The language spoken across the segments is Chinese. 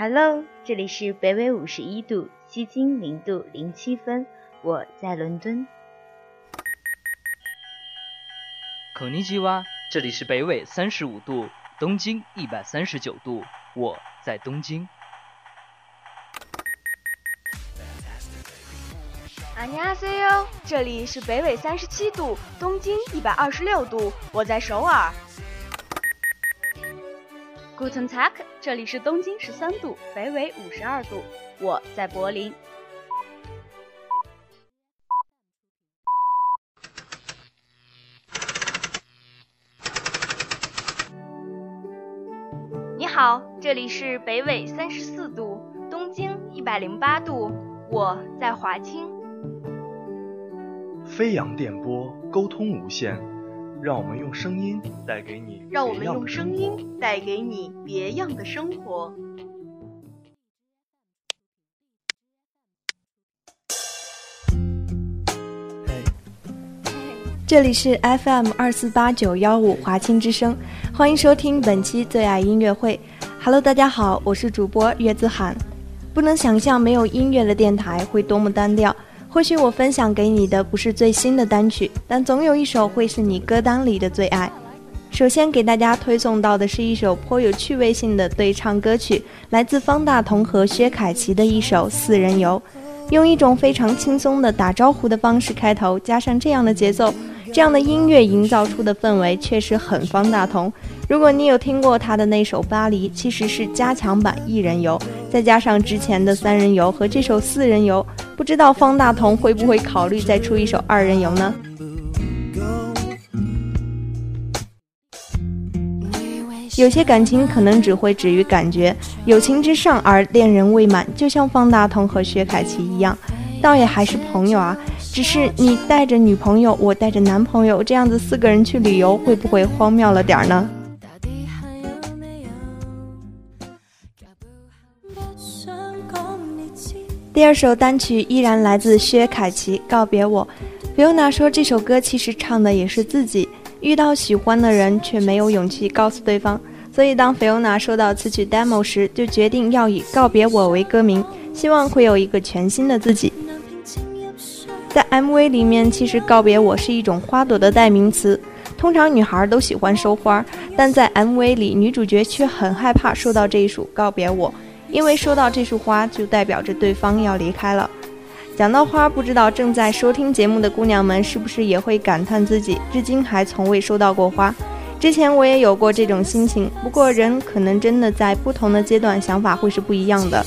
Hello，这里是北纬五十一度，西经零度零七分，我在伦敦。孔尼基哇，这里是北纬三十五度，东经一百三十九度，我在东京。阿尼阿 C 哟，这里是北纬三十七度，东经一百二十六度，我在首尔。Guten Tag，这里是东京十三度，北纬五十二度，我在柏林。你好，这里是北纬三十四度，东经一百零八度，我在华清。飞扬电波，沟通无限。让我们用声音带给你，让我们用声音带给你别样的生活。这里是 FM 二四八九幺五华清之声，欢迎收听本期最爱音乐会。Hello，大家好，我是主播岳子涵。不能想象没有音乐的电台会多么单调。或许我分享给你的不是最新的单曲，但总有一首会是你歌单里的最爱。首先给大家推送到的是一首颇有趣味性的对唱歌曲，来自方大同和薛凯琪的一首《四人游》，用一种非常轻松的打招呼的方式开头，加上这样的节奏，这样的音乐营造出的氛围确实很方大同。如果你有听过他的那首《巴黎》，其实是加强版一人游，再加上之前的三人游和这首四人游，不知道方大同会不会考虑再出一首二人游呢？有些感情可能只会止于感觉，友情之上而恋人未满，就像方大同和薛凯琪一样，倒也还是朋友啊。只是你带着女朋友，我带着男朋友，这样子四个人去旅游，会不会荒谬了点儿呢？第二首单曲依然来自薛凯琪，《告别我》。Fiona 说这首歌其实唱的也是自己遇到喜欢的人，却没有勇气告诉对方。所以当 Fiona 收到此曲 demo 时，就决定要以《告别我》为歌名，希望会有一个全新的自己。在 MV 里面，其实“告别我”是一种花朵的代名词。通常女孩都喜欢收花，但在 MV 里，女主角却很害怕收到这一束“告别我”。因为收到这束花，就代表着对方要离开了。讲到花，不知道正在收听节目的姑娘们是不是也会感叹自己至今还从未收到过花？之前我也有过这种心情，不过人可能真的在不同的阶段想法会是不一样的。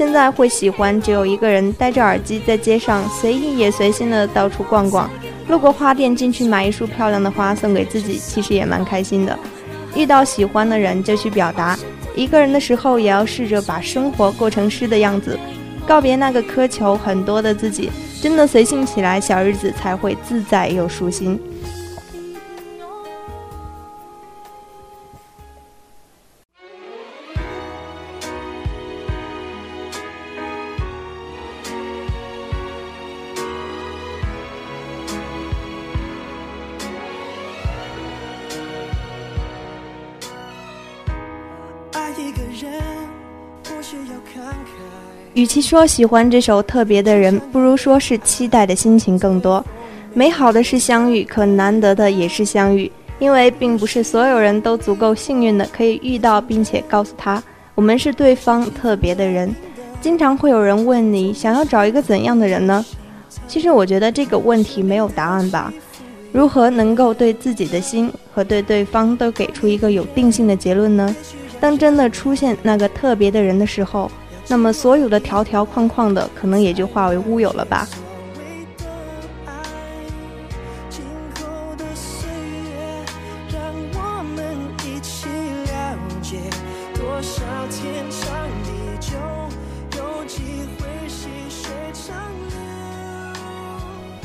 现在会喜欢只有一个人戴着耳机在街上随意也随心的到处逛逛，路过花店进去买一束漂亮的花送给自己，其实也蛮开心的。遇到喜欢的人就去表达。一个人的时候，也要试着把生活过成诗的样子，告别那个苛求很多的自己，真的随性起来，小日子才会自在又舒心。与其说喜欢这首特别的人，不如说是期待的心情更多。美好的是相遇，可难得的也是相遇，因为并不是所有人都足够幸运的可以遇到，并且告诉他我们是对方特别的人。经常会有人问你，想要找一个怎样的人呢？其实我觉得这个问题没有答案吧。如何能够对自己的心和对对方都给出一个有定性的结论呢？当真的出现那个特别的人的时候。那么，所有的条条框框的，可能也就化为乌有了吧。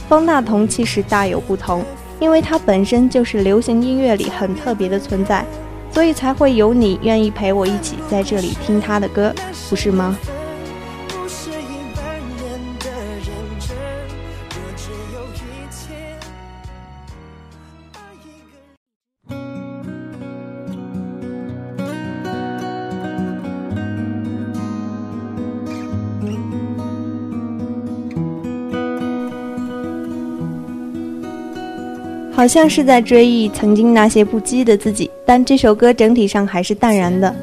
方大同其实大有不同，因为他本身就是流行音乐里很特别的存在。所以才会有你愿意陪我一起在这里听他的歌，不是吗？好像是在追忆曾经那些不羁的自己。但这首歌整体上还是淡然的，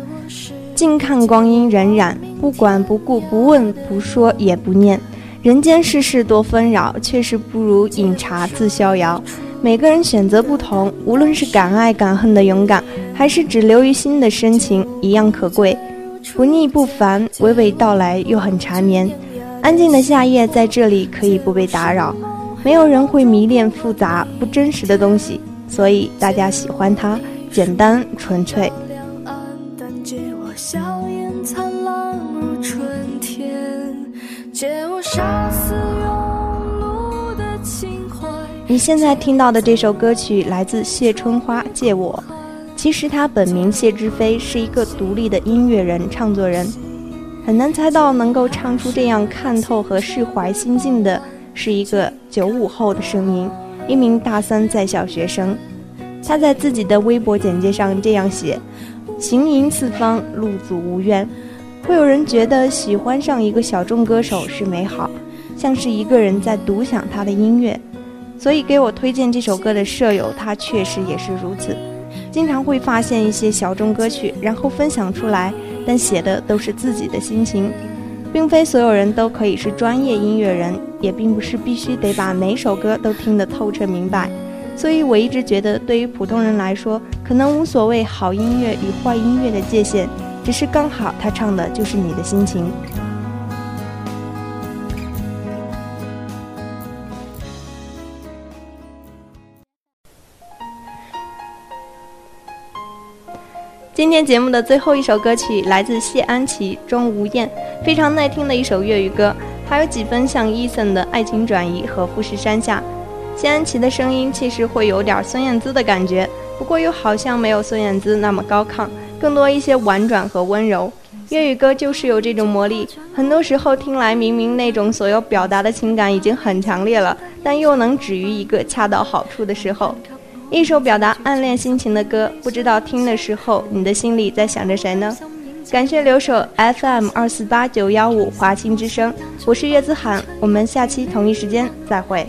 静看光阴荏苒，不管不顾，不问不说也不念。人间世事多纷扰，却是不如饮茶自逍遥。每个人选择不同，无论是敢爱敢恨的勇敢，还是只留于心的深情，一样可贵。不腻不烦，娓娓道来又很缠绵。安静的夏夜在这里可以不被打扰，没有人会迷恋复杂不真实的东西，所以大家喜欢它简单纯粹。你现在听到的这首歌曲来自谢春花，《借我》。其实他本名谢之飞，是一个独立的音乐人、唱作人。很难猜到能够唱出这样看透和释怀心境的，是一个九五后的声音，一名大三在校学生。他在自己的微博简介上这样写：“行吟四方，路阻无怨。”会有人觉得喜欢上一个小众歌手是美好，像是一个人在独享他的音乐。所以给我推荐这首歌的舍友，他确实也是如此。经常会发现一些小众歌曲，然后分享出来，但写的都是自己的心情，并非所有人都可以是专业音乐人，也并不是必须得把每首歌都听得透彻明白。所以我一直觉得，对于普通人来说，可能无所谓好音乐与坏音乐的界限。只是刚好，他唱的就是你的心情。今天节目的最后一首歌曲来自谢安琪《钟无艳》，非常耐听的一首粤语歌，还有几分像 Eason 的爱情转移和富士山下。谢安琪的声音其实会有点孙燕姿的感觉，不过又好像没有孙燕姿那么高亢。更多一些婉转和温柔，粤语歌就是有这种魔力。很多时候听来，明明那种所要表达的情感已经很强烈了，但又能止于一个恰到好处的时候。一首表达暗恋心情的歌，不知道听的时候你的心里在想着谁呢？感谢留守 FM 二四八九幺五华清之声，我是岳子涵，我们下期同一时间再会。